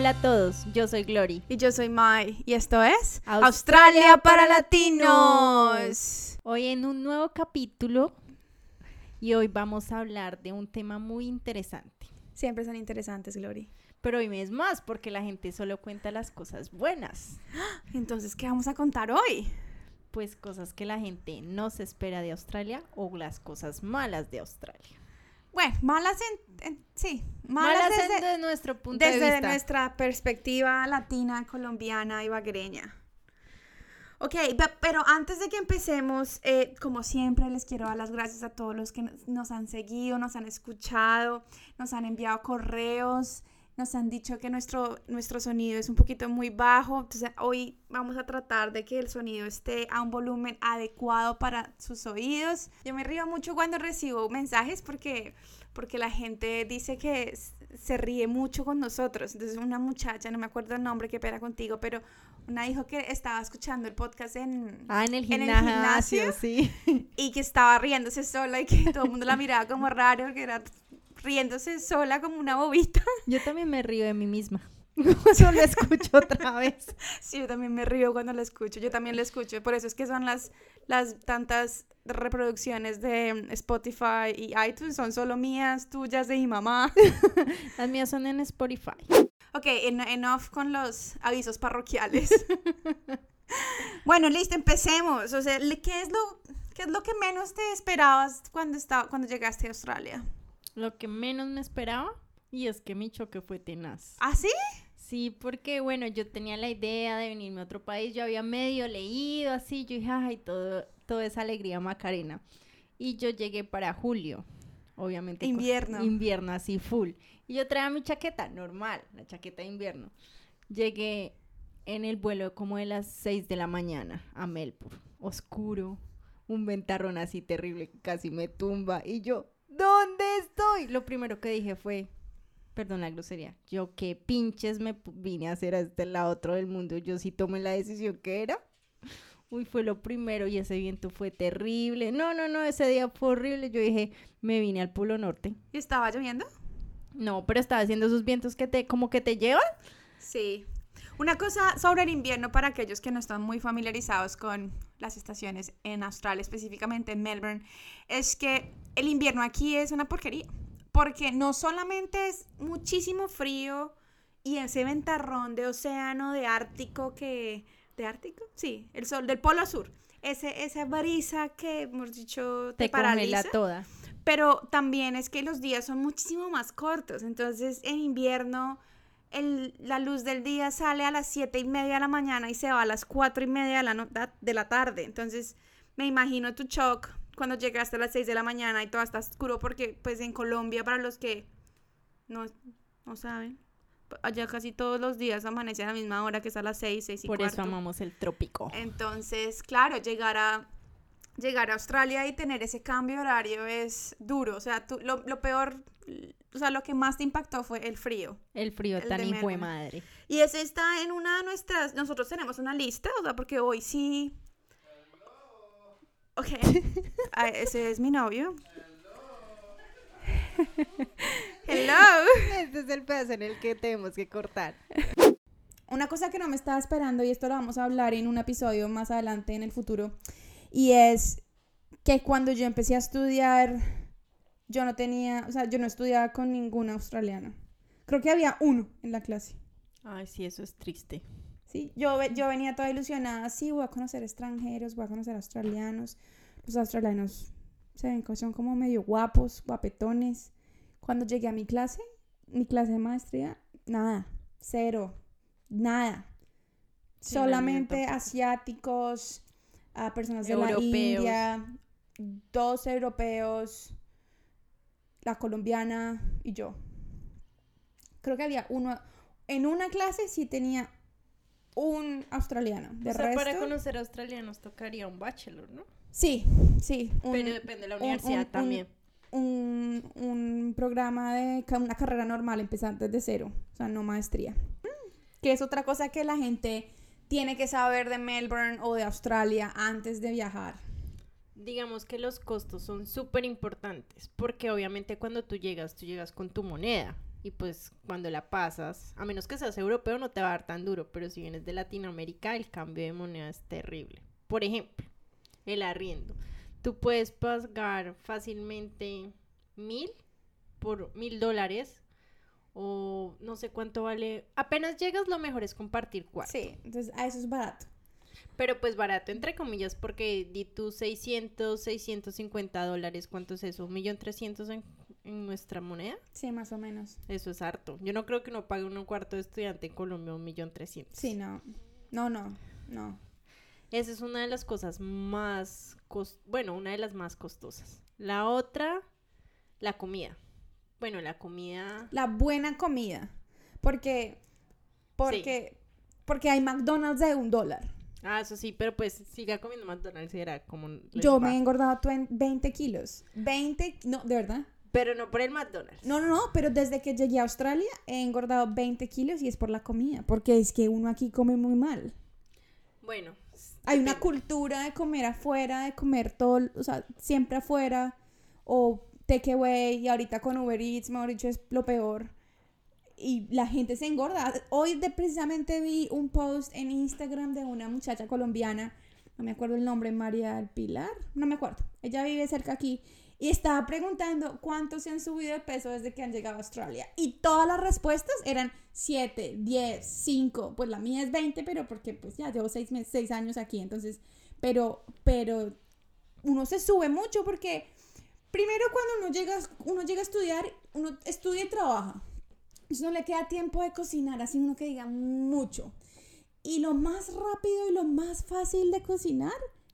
Hola a todos, yo soy Glory. Y yo soy Mai. Y esto es Australia para Latinos. Hoy en un nuevo capítulo y hoy vamos a hablar de un tema muy interesante. Siempre son interesantes, Glory. Pero hoy es más porque la gente solo cuenta las cosas buenas. Entonces, ¿qué vamos a contar hoy? Pues cosas que la gente no se espera de Australia o las cosas malas de Australia. Bueno, malas en, en- sí, Malas, malas, desde, desde nuestro punto de desde vista. nuestra perspectiva latina, colombiana y bagreña. Ok, pe- pero antes de que empecemos, eh, como siempre, les quiero dar las gracias a todos los que nos han seguido, nos han escuchado, nos han enviado correos, nos han dicho que nuestro, nuestro sonido es un poquito muy bajo. Entonces, hoy vamos a tratar de que el sonido esté a un volumen adecuado para sus oídos. Yo me río mucho cuando recibo mensajes porque, porque la gente dice que se ríe mucho con nosotros. Entonces, una muchacha, no me acuerdo el nombre, qué pena contigo, pero una dijo que estaba escuchando el podcast en, Ah, en el en el gimnasio, gimnasio. sí. y que estaba riéndose sola y que todo el mundo la miraba como raro, que era riéndose sola como una bobita. Yo también me río de mí misma. Solo lo escucho otra vez. Sí, yo también me río cuando lo escucho, yo también lo escucho, por eso es que son las, las tantas reproducciones de Spotify y iTunes, son solo mías, tuyas, de mi mamá. Las mías son en Spotify. Ok, en- enough con los avisos parroquiales. bueno, listo, empecemos. O sea, ¿qué es lo, qué es lo que menos te esperabas cuando, estaba, cuando llegaste a Australia? Lo que menos me esperaba y es que mi choque fue tenaz. ¿Ah, sí? Sí, porque bueno, yo tenía la idea de venirme a otro país, yo había medio leído así, yo dije, ay, todo, todo es alegría Macarena. Y yo llegué para julio, obviamente. con- Invierno. Invierno, así full. Y yo traía mi chaqueta, normal, la chaqueta de invierno. Llegué en el vuelo como de las 6 de la mañana a Melbourne, oscuro, un ventarrón así terrible que casi me tumba. Y yo, ¿dónde estoy? Lo primero que dije fue, perdón la grosería, yo qué pinches me vine a hacer a este lado otro del mundo, yo sí tomé la decisión que era. Uy, fue lo primero y ese viento fue terrible. No, no, no, ese día fue horrible. Yo dije, me vine al Polo Norte. ¿Y estaba lloviendo? No, pero estaba haciendo esos vientos que te, como que te llevan. Sí. Una cosa sobre el invierno para aquellos que no están muy familiarizados con las estaciones en Australia, específicamente en Melbourne, es que el invierno aquí es una porquería. Porque no solamente es muchísimo frío y ese ventarrón de océano, de Ártico que... ¿De Ártico? Sí, el sol del Polo Sur. Ese, esa brisa que, hemos dicho, te, Te paraliza. toda. Pero también es que los días son muchísimo más cortos. Entonces, en invierno, el- la luz del día sale a las siete y media de la mañana y se va a las cuatro y media de la, no- de la tarde. Entonces, me imagino tu shock cuando llegaste a las 6 de la mañana y todo está oscuro porque, pues, en Colombia, para los que no, no saben, allá casi todos los días amanece a la misma hora que es a las 6, 6 y Por cuarto. eso amamos el trópico. Entonces, claro, llegar a, llegar a Australia y tener ese cambio de horario es duro. O sea, tú- lo, lo peor, o sea, lo que más te impactó fue el frío. El frío el tan hijo de madre. Y ese está en una de nuestras, nosotros tenemos una lista, o sea, porque hoy sí... Ok, Ah, ese es mi novio. Hello. Este es el pedazo en el que tenemos que cortar. Una cosa que no me estaba esperando, y esto lo vamos a hablar en un episodio más adelante en el futuro, y es que cuando yo empecé a estudiar, yo no tenía, o sea, yo no estudiaba con ningún australiano. Creo que había uno en la clase. Ay, sí, eso es triste. Sí, yo, yo venía toda ilusionada, sí, voy a conocer extranjeros, voy a conocer australianos. Los australianos se ven son como medio guapos, guapetones. Cuando llegué a mi clase, mi clase de maestría, nada, cero, nada. Sí, Solamente asiáticos, a personas de la Europeos. India, dos europeos, la colombiana y yo. Creo que había uno, en una clase sí tenía un australiano. De o sea, para resto, conocer australianos tocaría un bachelor, ¿no? sí, sí. un- Pero depende de la un- universidad un- un- también. un, un programa de una carrera normal, empezar desde cero, o sea, no maestría. Que es otra cosa que la gente tiene que saber de Melbourne o de Australia antes de viajar. Digamos que los costos son súper importantes porque obviamente cuando tú llegas, tú llegas con tu moneda. Y pues cuando la pasas, a menos que seas europeo, no te va a dar tan duro. Pero si vienes de Latinoamérica, el cambio de moneda es terrible. Por ejemplo, el arriendo. Tú puedes pagar fácilmente mil por mil dólares o no sé cuánto vale. Apenas llegas, lo mejor es compartir cuarto. Sí, entonces a eso es barato. Pero pues barato, entre comillas, porque di tú 600, 650 dólares, ¿cuánto es eso? ¿Un millón trescientos en, en nuestra moneda? Sí, más o menos. Eso es harto. Yo no creo que uno pague un cuarto de estudiante en Colombia un millón trescientos. Sí, no. No, no, no. Esa es una de las cosas más, cos- bueno, una de las más costosas. La otra, la comida. Bueno, la comida... La buena comida. Porque, porque, porque hay McDonald's de un dólar. Ah, eso sí, pero pues siga comiendo McDonald's y era como... Yo va. me he engordado tuen- 20 kilos. 20, no, de verdad. Pero no por el McDonald's. No, no, no, pero desde que llegué a Australia he engordado 20 kilos y es por la comida. Porque es que uno aquí come muy mal. Bueno. Hay una cultura de comer afuera, de comer todo, o sea, siempre afuera. O takeaway y ahorita con Uber Eats, mejor dicho, es lo peor. Y la gente se engorda. Hoy de, precisamente vi un post en Instagram de una muchacha colombiana, no me acuerdo el nombre, María Pilar, no me acuerdo. Ella vive cerca aquí. Y estaba preguntando cuántos se han subido de peso desde que han llegado a Australia. Y todas las respuestas eran 7, 10, 5. Pues la mía es 20, pero porque pues ya llevo 6 meses, 6 años aquí. Entonces, pero, pero uno se sube mucho porque primero cuando uno llega, uno llega a estudiar, uno estudia y trabaja. Entonces no le queda tiempo de cocinar, así uno que diga mucho. Y lo más rápido y lo más fácil de cocinar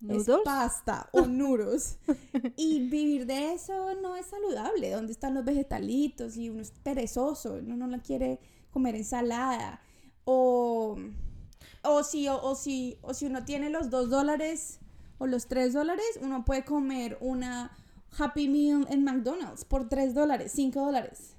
es pasta o nuros. y vivir de eso no es saludable. ¿Dónde están los vegetalitos? Y uno es perezoso, uno no la quiere comer ensalada. O, o, si, o, o si, o si uno tiene los dos dólares o los tres dólares, uno puede comer una Happy Meal en McDonald's por tres dólares, cinco dólares.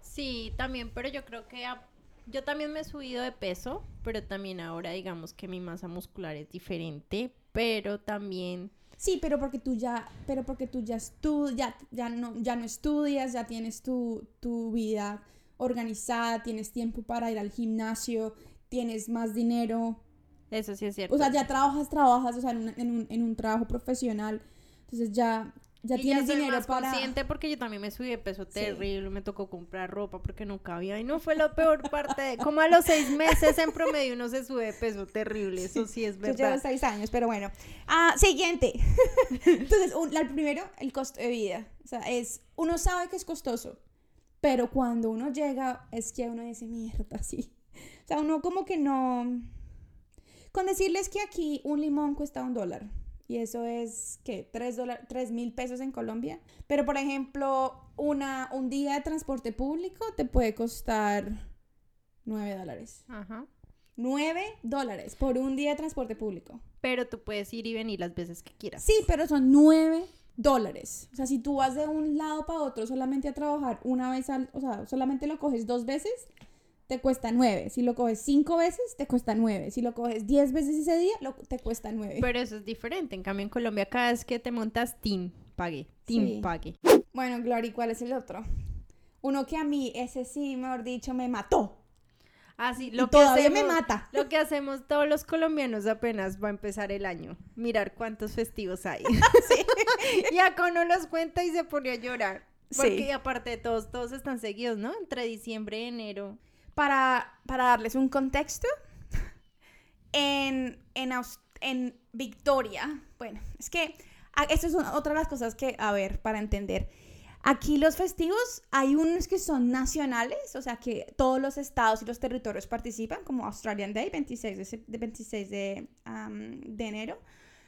Sí, también, pero yo creo que a- yo también me he subido de peso, pero también ahora digamos que mi masa muscular es diferente, pero también Sí, pero porque tú ya, pero porque tú ya estudias, ya, no, ya no estudias, ya tienes tu, tu vida organizada, tienes tiempo para ir al gimnasio, tienes más dinero, eso sí es cierto. o sea, ya trabajas, trabajas, o sea, en un, en un, en un trabajo profesional, entonces ya, ya Y tienes soy dinero más para... consciente porque yo también me subí de peso Sí. terrible, me tocó comprar ropa porque no cabía y no fue la peor parte, de- como a los seis meses en promedio uno se sube de peso terrible, eso sí es Yo llevo verdad. seis años, pero bueno. Ah, siguiente. Entonces, un- la- el primero, el costo de vida. O sea, es, uno sabe que es costoso, pero cuando uno llega, es que uno dice, mierda, sí. O sea, uno como que no... Con decirles que aquí un limón cuesta un dólar. Y eso es, ¿qué? ¿Tres, dólar- tres mil pesos en Colombia. Pero, por ejemplo, una, un día de transporte público te puede costar nueve dólares. Ajá. 9 dólares por un día de transporte público. Pero tú puedes ir y venir las veces que quieras. Sí, pero son 9 dólares. O sea, si tú vas de un lado para otro solamente a trabajar una vez al, o sea, solamente lo coges dos veces, te cuesta 9. Si lo coges cinco veces, te cuesta 9. Si lo coges 10 veces ese día, lo- te cuesta 9. Pero eso es diferente. En cambio, en Colombia, cada vez que te montas, Team pague. Team Sí. pague. Bueno, Glory, ¿cuál es el otro? Uno que a mí, ese sí, mejor dicho, me mató. Así, Y lo que todavía hacemos, me mata. Lo que hacemos todos los colombianos apenas va a empezar el año. Mirar cuántos festivos hay. y acá uno los cuenta y se pone a llorar. Porque Sí. aparte de todos, todos están seguidos, ¿no? Entre diciembre y enero. Para, para darles un contexto, en, en, Victoria, bueno, es que esto es otra de las cosas que, a ver, para entender. Aquí los festivos, hay unos que son nacionales, o sea que todos los estados y los territorios participan, como Australian Day, 26 de, sep- de 26 de, de enero,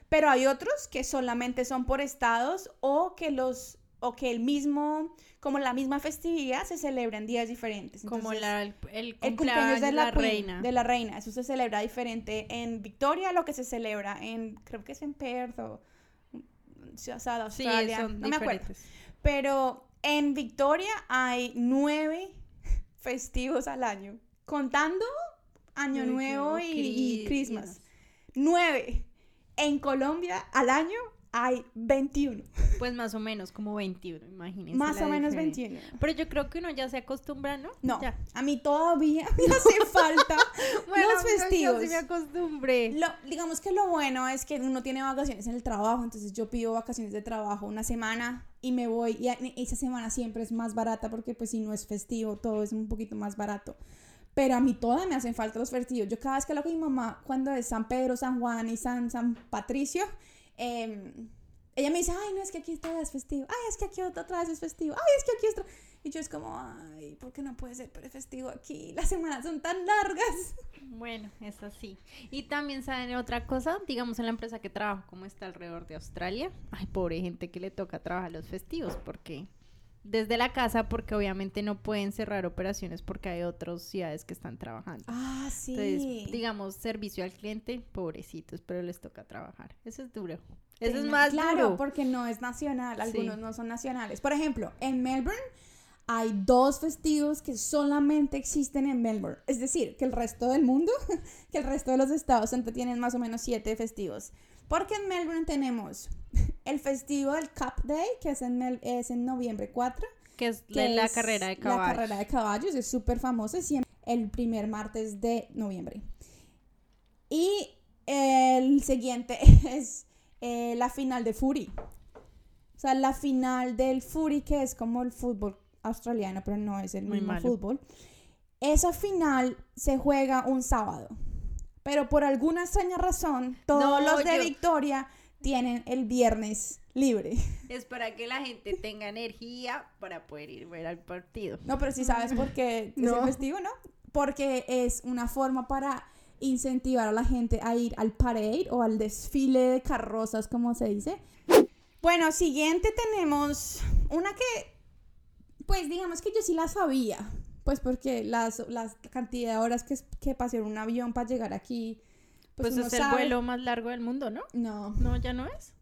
pero hay otros que solamente son por estados o que los o que el mismo como la misma festividad se celebra en días diferentes. Como la, el, el el cumpleaños de la, queen, reina. de la reina. Eso se celebra diferente en Victoria, lo que se celebra en, creo que es en Perth o o sea, Sí, Australia, son no me acuerdo. Pero en Victoria hay nueve festivos al año, contando Año Ay, Nuevo y, y Christmas. Nueve. En Colombia al año hay 21. Pues más o menos, como 21, imagínense. Más o menos diferencia. 21. Pero yo creo que uno ya se acostumbra, ¿no? No, Ya. a mí todavía me hace falta Bueno, los no, yo festivos. sí me acostumbré. Lo- digamos que lo bueno es que uno tiene vacaciones en el trabajo, entonces yo pido vacaciones de trabajo una semana y me voy y esa semana siempre es más barata porque pues si no es festivo todo es un poquito más barato. Pero a mí todavía me hacen falta los festivos. Yo cada vez que hablo con mi mamá, cuando es San Pedro, San Juan y San, San Patricio, em, ella me dice, ay, no, es que aquí todo es festivo. Ay, es que aquí otra otra vez es festivo. Ay, es que aquí otra... Y yo es como, ay, ¿por qué no puede ser pero festivo aquí? Las semanas son tan largas. Bueno, es así. Y también saben otra cosa, digamos en la empresa que trabajo, como está alrededor de Australia. Ay, pobre gente que le toca trabajar los festivos, porque desde la casa, porque obviamente no pueden cerrar operaciones porque hay otras ciudades que están trabajando. Ah, sí. Entonces, digamos, servicio al cliente, pobrecitos, pero les toca trabajar. Eso es duro. Eso es más claro, duro. porque no es nacional, algunos Sí. no son nacionales. Por ejemplo, en Melbourne hay dos festivos que solamente existen en Melbourne. Es decir, que el resto del mundo, que el resto de los estados tienen más o menos siete festivos. Porque en Melbourne tenemos el festivo del Cup Day, que es en, Mel- es en noviembre 4. Que es que la es carrera de La caballos. carrera de caballos es súper famosa, siempre el primer martes de noviembre. Y el siguiente es eh, la final de Fury. O sea, la final del Fury, que es como el fútbol australiano, pero no es el Muy mismo malo. fútbol. Esa final se juega un sábado. Pero por alguna extraña razón, todos No, los de yo- Victoria tienen el viernes libre. Es para que la gente tenga energía para poder ir a ver al partido. No, pero sí sabes por qué es No. el festivo, ¿no? Porque es una forma para incentivar a la gente a ir al parade o al desfile de carrozas, como se dice. Bueno, siguiente tenemos una que, pues digamos que yo sí la sabía, pues porque las, las cantidad de horas que, que pasé en un avión para llegar aquí, pues, Pues, es el vuelo más largo del mundo, ¿no? No, No, ya no es.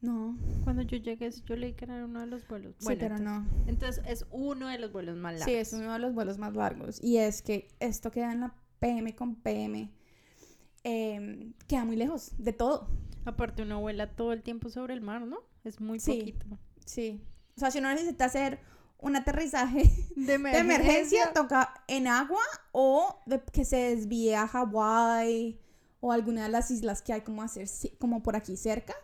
no, Cuando yo llegué, yo leí que era uno de los vuelos. sí, Bueno, pero entonces, no. entonces es uno de los vuelos más largos. Sí, es uno de los vuelos más largos. Y es que esto queda en la PM con PM. em, queda muy lejos de todo. Aparte, uno vuela todo el tiempo sobre el mar, ¿no? Es muy Sí. poquito. Sí. O sea, si uno necesita hacer un aterrizaje De de emergencia, toca en agua o de- que se desvíe a Hawái o alguna de las islas que hay como, hacer, como por aquí cerca.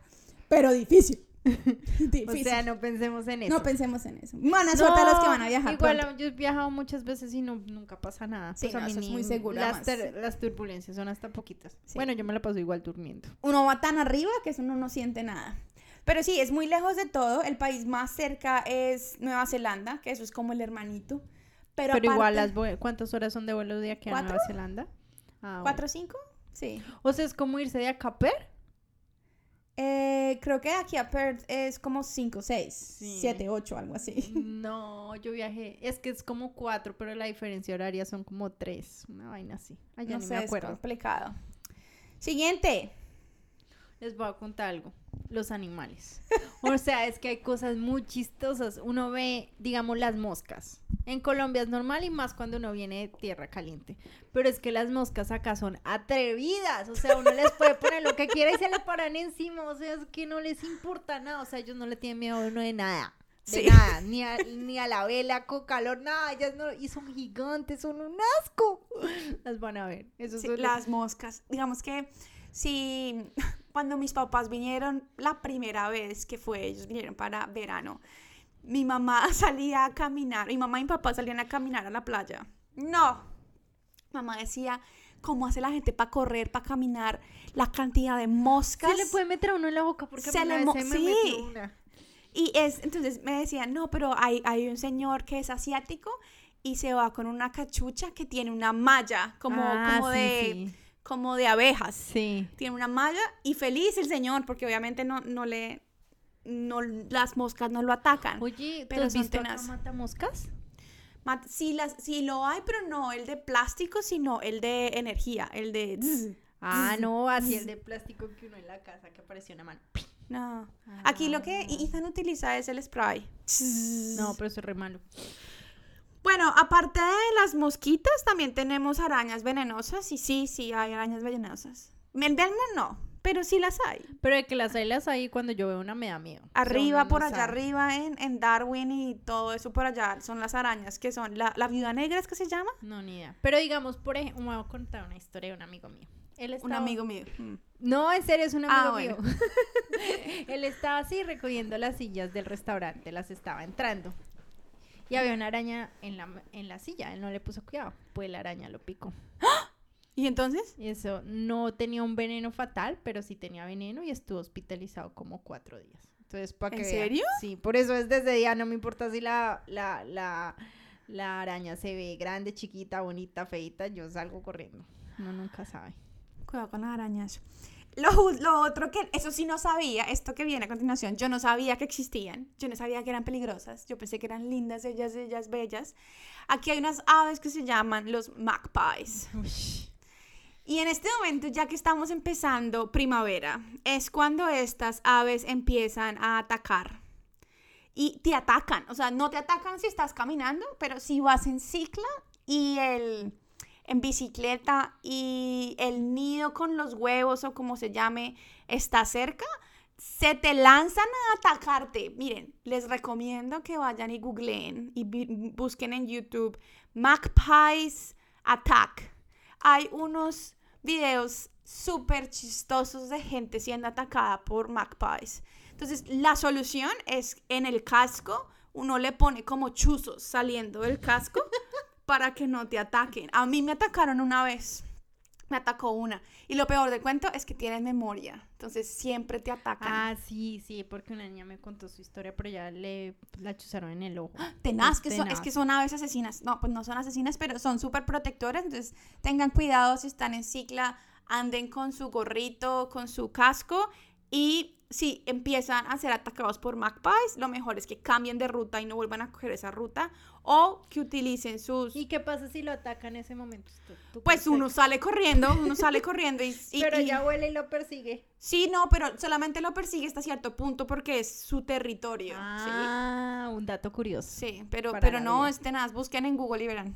Pero difícil. O difícil. sea, no pensemos en eso. no pensemos en eso. Buena suerte a los que van a viajar. Igual pronto. yo he viajado muchas veces y no, nunca pasa nada. Sí, Pues a no, mí eso es muy seguro, Las, las turbulencias son hasta poquitas. Sí. Bueno, yo me la paso igual durmiendo. uno va tan arriba que eso uno no siente nada. Pero sí, es muy lejos de todo. El país más cerca es Nueva Zelanda, que eso es como el hermanito. Pero, Pero, igual, las ¿cuántas horas son de vuelo de aquí a ¿Cuatro? Nueva Zelanda? Ah, ¿Cuatro o cinco? Sí. O sea, es como irse de acá a Per. Eh, creo que aquí a Perth es como cinco, seis, Sí. siete, ocho, algo así. No, yo viajé. Es que es como cuatro, pero la diferencia horaria son como tres. Una vaina así. Ay, ya no ni sé, me es acuerdo. complicado. Siguiente. Les voy a contar algo. Los animales. O sea, es que hay cosas muy chistosas. Uno ve, digamos, las moscas. En Colombia es normal y más cuando uno viene de tierra caliente. Pero es que las moscas acá son atrevidas. O sea, uno les puede poner lo que quiera y se le paran encima. O sea, es que no les importa nada. O sea, ellos no le tienen miedo a uno de nada. De Sí. nada. Ni a, ni a la vela con calor, nada. Ellas no. Y son gigantes, son un asco. Las van a ver. Eso Sí, las moscas. Digamos que si cuando mis papás vinieron la primera vez que fue, ellos vinieron para verano, mi mamá salía a caminar, mi mamá y mi papá salían a caminar a la playa. No, mamá decía, ¿cómo hace la gente para correr, para caminar? La cantidad de moscas. Se le puede meter a uno en la boca porque Se una le mo- se me sí. una. Y es, entonces me decían, no, pero hay, hay un señor que es asiático y se va con una cachucha que tiene una malla como, Ah, como, sí, de, sí. Como de abejas. Sí. Tiene una malla y feliz el señor porque obviamente no, no le... No, las moscas no lo atacan. Oye, ¿tú Pero has visto acá tenaces. matamoscas? Mat- sí, las, sí lo hay, pero no el de plástico, sino el de energía, el de... zzz. Ah, no, así el de plástico que uno en la casa que apareció una mano. No. Aquí lo que Ah. Ethan utiliza es el spray. No, pero eso es re malo. Bueno, aparte de las mosquitas, también tenemos arañas venenosas. Y sí, sí, hay arañas venenosas. En Belmont no, Pero sí las hay. Pero de que las hay, las hay cuando yo veo una me da miedo. O sea, Arriba, por allá sabe. arriba, en, en Darwin y todo eso por allá, son las arañas que son. La, la viuda negra es que se llama. No, ni idea. Pero digamos, por ejemplo, me voy a contar una historia de un amigo mío. Él Un amigo mío. Mm. No, en serio, es un amigo Ah, bueno. mío. Él estaba así recogiendo las sillas del restaurante, las estaba entrando. Y había una araña en la, en la silla, él no le puso cuidado, pues la araña lo picó. ¿Y entonces? Y eso no tenía un veneno fatal, pero sí tenía veneno y estuvo hospitalizado como cuatro días. Entonces, para ¿En que vean. serio? Sí, por eso desde ese día no me importa si la, la, la, la araña se ve grande, chiquita, bonita, feita, yo salgo corriendo. Uno nunca sabe. Cuidado con las arañas. Lo, lo otro que, eso sí no sabía, esto que viene a continuación, yo no sabía que existían, yo no sabía que eran peligrosas, yo pensé que eran lindas, ellas, ellas, bellas. Aquí hay unas aves que se llaman los magpies. Y en este momento, ya que estamos empezando primavera, es cuando estas aves empiezan a atacar. Y te atacan, o sea, no te atacan si estás caminando, pero si vas en cicla y el en bicicleta y el nido con los huevos o como se llame está cerca, se te lanzan a atacarte. Miren, les recomiendo que vayan y googleen y busquen en YouTube Magpies Attack. Hay unos videos súper chistosos de gente siendo atacada por magpies. Entonces, la solución es en el casco, uno le pone como chuzos saliendo del casco para que no te ataquen. A mí me atacaron una vez. Me atacó una. Y lo peor del cuento es que tienen memoria. Entonces siempre te atacan. Ah, sí, sí, porque una niña me contó su historia, pero ya le la chuzaron en el ojo. tenaz, que son, es tenaz. que son aves asesinas. No, pues no son asesinas, pero son súper protectoras. Entonces tengan cuidado si están en cicla, anden con su gorrito, con su casco. Y si empiezan a ser atacados por magpies, lo mejor es que cambien de ruta y no vuelvan a coger esa ruta. O que utilicen sus... ¿Y qué pasa si lo atacan en ese momento? Tú- tú Pues uno sale corriendo, uno sale corriendo y... Pero ya huele y lo persigue. Sí, no, pero solamente lo persigue hasta cierto punto porque es su territorio. Ah, un dato curioso. Sí, pero, pero no, vida. es tenaz, busquen en Google y verán.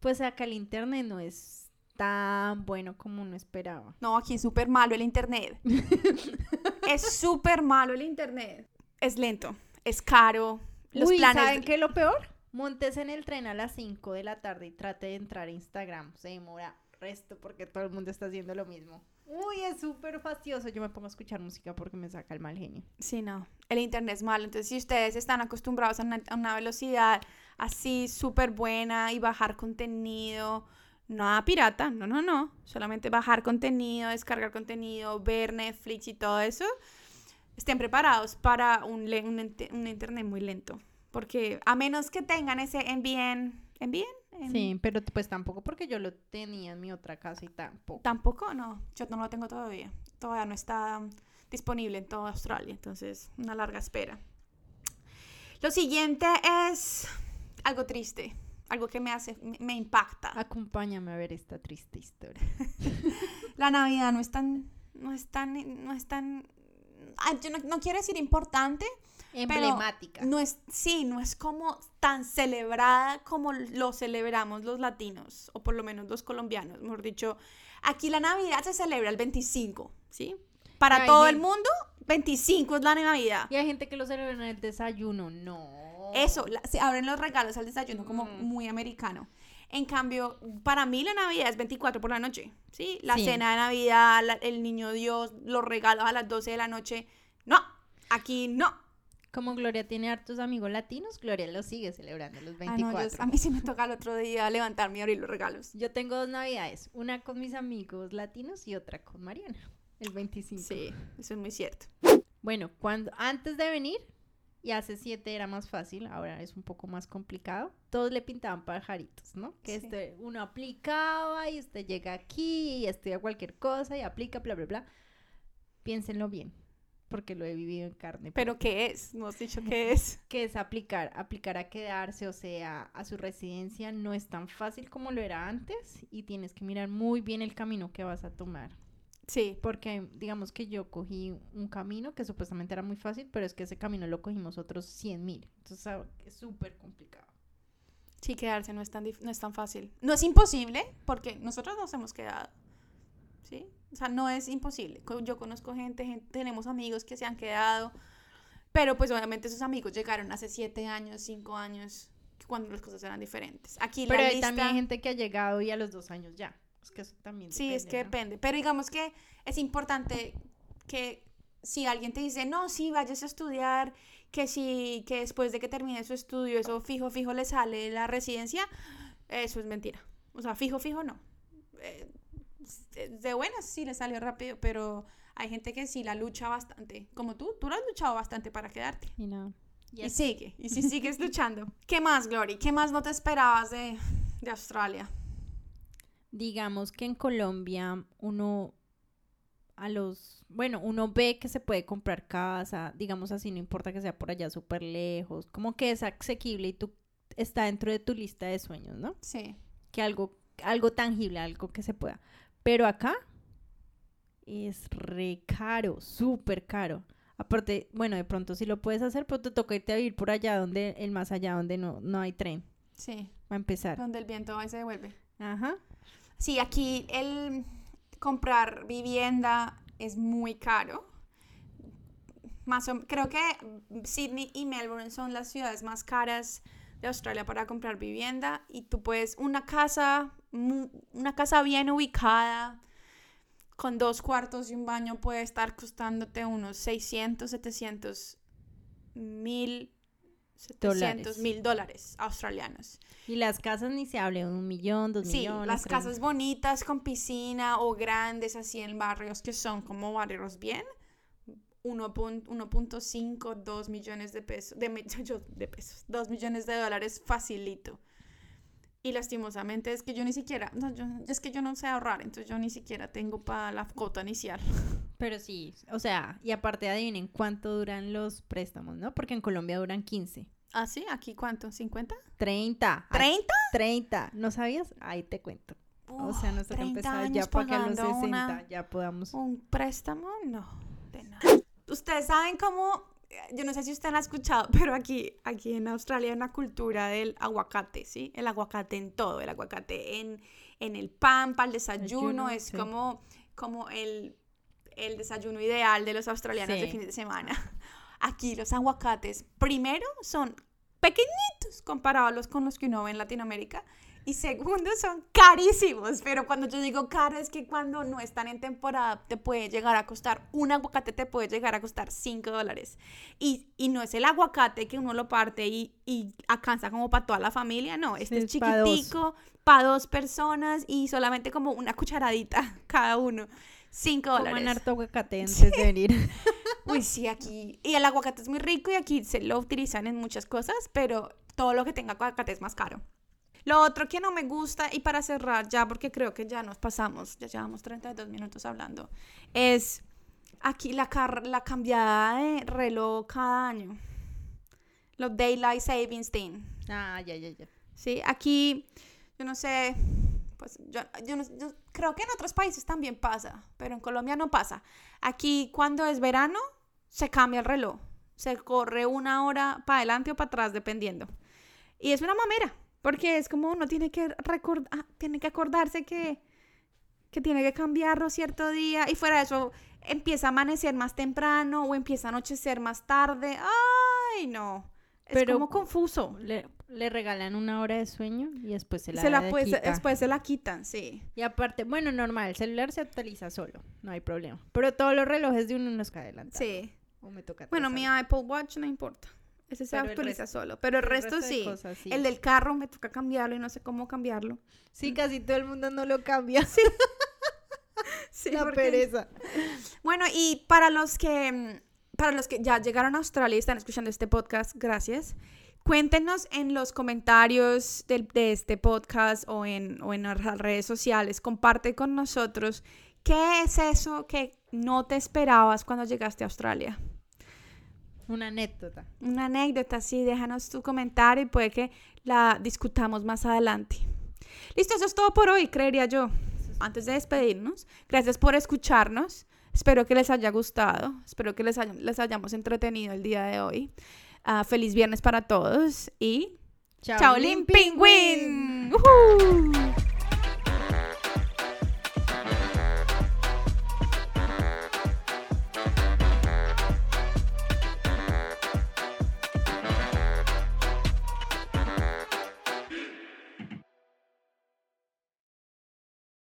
Pues acá el internet no es tan bueno como uno esperaba. No, aquí es súper malo el internet. es súper malo el internet. Es lento, es caro. Los Uy, planes. ¿saben qué es lo peor? Montes en el tren a las 5 de la tarde y trate de entrar a Instagram. Se demora resto porque todo el mundo está haciendo lo mismo. Uy, es súper fastidioso. Yo me pongo a escuchar música porque me saca el mal genio. Sí, no, el internet es malo. Entonces, si ustedes están acostumbrados a una, velocidad así súper buena y bajar contenido, nada pirata, no, no, no. Solamente bajar contenido, descargar contenido, ver Netflix y todo eso, estén preparados para un internet muy lento. Porque a menos que tengan ese en bien, en Sí, pero pues tampoco porque yo lo tenía en mi otra casa y tampoco. Tampoco, no, yo no lo tengo todavía. Todavía no está disponible en toda Australia, entonces una larga espera. Lo siguiente es algo triste, algo que me hace, me, impacta. Acompáñame a ver esta triste historia. La Navidad no es tan, no es tan, no es tan, yo no, no quiero decir importante, Emblemática. no es, sí, no es como tan celebrada como lo celebramos los latinos, o por lo menos los colombianos, mejor dicho. Aquí la Navidad se celebra el 25, ¿sí? Para todo el mundo, 25 es la Navidad. Y hay gente que lo celebra en el desayuno. No. Eso, la- se abren los regalos al desayuno como Mm. muy americano. En cambio, para mí la Navidad es 24 por la noche, ¿sí? La Sí. cena de Navidad, la- el niño Dios, los regalos a las 12 de la noche. No, aquí no. Como Gloria tiene hartos amigos latinos, Gloria lo sigue celebrando los Ah, no, 24. yo- a mí sí me toca el otro día levantarme y abrir los regalos. Yo tengo dos navidades, una con mis amigos latinos y otra con Mariana, el 25. Sí, eso es muy cierto. Bueno, cuando antes de venir, y hace siete era más fácil, ahora es un poco más complicado, todos le pintaban pajaritos, ¿no? Que Sí. este, uno aplicaba y usted llega aquí y estudia cualquier cosa y aplica, bla, bla, bla. Piénsenlo bien, porque lo he vivido en carne. ¿Pero qué es? No has dicho qué es. que es aplicar, aplicar a quedarse, o sea, a su residencia, no es tan fácil como lo era antes y tienes que mirar muy bien el camino que vas a tomar. Sí, Porque digamos que yo cogí un camino que supuestamente era muy fácil, pero es que ese camino lo cogimos otros 100 mil. Entonces es súper complicado. sí, quedarse no es, tan no es tan fácil. No es imposible, porque nosotros nos hemos quedado. ¿Sí? O sea, no es imposible. Yo conozco gente, gen- tenemos amigos que se han quedado, pero pues obviamente esos amigos llegaron hace siete años, cinco años, cuando las cosas eran diferentes. Aquí Pero la hay lista... también hay gente que ha llegado y a los dos años ya. Es que eso también Sí, es que depende. Pero digamos que es importante que si alguien te dice, no, sí, vayas a estudiar, que sí, que después de que termine su estudio, eso fijo, fijo le sale la residencia, eso es mentira. O sea, fijo, fijo no. Eh, de buenas sí le salió rápido, pero hay gente que sí la lucha bastante. Como tú, tú lo has luchado bastante para quedarte. Y no. Y sigue, y si sigues luchando. ¿Qué más, Glory? ¿Qué más no te esperabas de, de Australia? digamos que en Colombia uno a los, bueno, uno ve que se puede comprar casa, digamos así, no importa que sea por allá súper lejos, como que es asequible y tú está dentro de tu lista de sueños, ¿no? Sí. Que algo, algo tangible, algo que se pueda. Pero acá es re caro, súper caro. Aparte, bueno, de pronto sí lo puedes hacer, pero te toca irte a vivir por allá donde, el más allá donde no, no hay tren. Sí. Va a empezar. Donde el viento va y se devuelve. Ajá. Sí, aquí el comprar vivienda es muy caro. Más o- creo que Sydney y Melbourne son las ciudades más caras de Australia para comprar vivienda y tú puedes una casa una casa bien ubicada con dos cuartos y un baño puede estar costándote unos 600, 700 mil 700 Dólares. mil dólares australianos. Y las casas ni se hable, un millón, dos Sí, millones. las tres casas bonitas con piscina o grandes así en barrios que son como barrios bien. 1.5, 2 millones de pesos, de, de pesos, 2 millones de dólares facilito. Y lastimosamente es que yo ni siquiera, no, yo- es que yo no sé ahorrar, entonces yo ni siquiera tengo para la cuota inicial. Pero sí, o sea, y aparte adivinen cuánto duran los préstamos, ¿no? Porque en Colombia duran 15. ¿Ah, sí? ¿Aquí cuánto? ¿50? 30. Ay, ¿30? 30. ¿No sabías? Ahí te cuento. o sea, nos toca 30 empezar años ya para que a los pagando 60 una- ya podamos. ¿Un préstamo? No. Ustedes saben cómo, yo no sé si usted lo ha escuchado, pero aquí, aquí en Australia hay una cultura del aguacate, ¿sí? El aguacate en todo, el aguacate en, en el pan, para el desayuno, es sí. como, como el, el desayuno ideal de los australianos de Sí. fin de semana. Aquí los aguacates, primero, son pequeñitos comparados con los que uno ve en Latinoamérica. Y segundo, son carísimos. Pero cuando yo digo caro, es que cuando no están en temporada, te puede llegar a costar, un aguacate te puede llegar a costar 5 dólares. Y, y no es el aguacate que uno lo parte y, y alcanza como para toda la familia, no. Este es es pa' dos. chiquitico, para dos personas y solamente como una cucharadita cada uno. 5 Coman dólares. harto aguacate antes de venir. Uy, sí, aquí. Y el aguacate es muy rico y aquí se lo utilizan en muchas cosas, pero todo lo que tenga aguacate es más caro. Lo otro que no me gusta, y para cerrar ya, porque creo que ya nos pasamos, ya llevamos 32 minutos hablando, es aquí la, car- la cambiada de reloj cada año. Los Daylight Savings Thing. ah, ya, ya, ya. Sí, aquí, yo no sé, pues yo, yo no- yo creo que en otros países también pasa, pero en Colombia no pasa. Aquí cuando es verano, se cambia el reloj. Se corre una hora para adelante o para atrás, dependiendo. Y es una mamera, porque es como uno tiene que recordar, tiene que acordarse que, que tiene que cambiarlo cierto día. Y fuera de eso, empieza a amanecer más temprano o empieza a anochecer más tarde. ¡Ay, no! Es Pero- como confuso. Le, le regalan una hora de sueño y después se la, se la de pues, quita. después se la quitan, sí. Y aparte, bueno, normal, el celular se actualiza solo, no hay problema. Pero todos los relojes de uno nos cae adelante. Sí. O me toca Bueno, mi. Apple Watch no importa. Ese se Pero actualiza resto- solo. Pero el, el resto, resto de sí. cosas, sí. El del carro me toca cambiarlo y no sé cómo cambiarlo. Sí, casi todo el mundo no lo cambia. Sí, la porque- pereza. Bueno, y para los que mm, para los que ya llegaron a Australia y están escuchando este podcast, gracias. Cuéntenos en los comentarios de, este podcast o en, o en nuestras redes sociales. Comparte con nosotros qué es eso que no te esperabas cuando llegaste a Australia. Una anécdota. Una anécdota, sí, déjanos tu comentario y puede que la discutamos más adelante. Listo, eso es todo por hoy, creería yo. Antes de despedirnos, gracias por escucharnos. Espero que les haya gustado. Espero que les, les hayamos entretenido el día de hoy. Ah, feliz viernes para todos y Chao, ¡Chao, Lin Pingüin! ¡Uhú!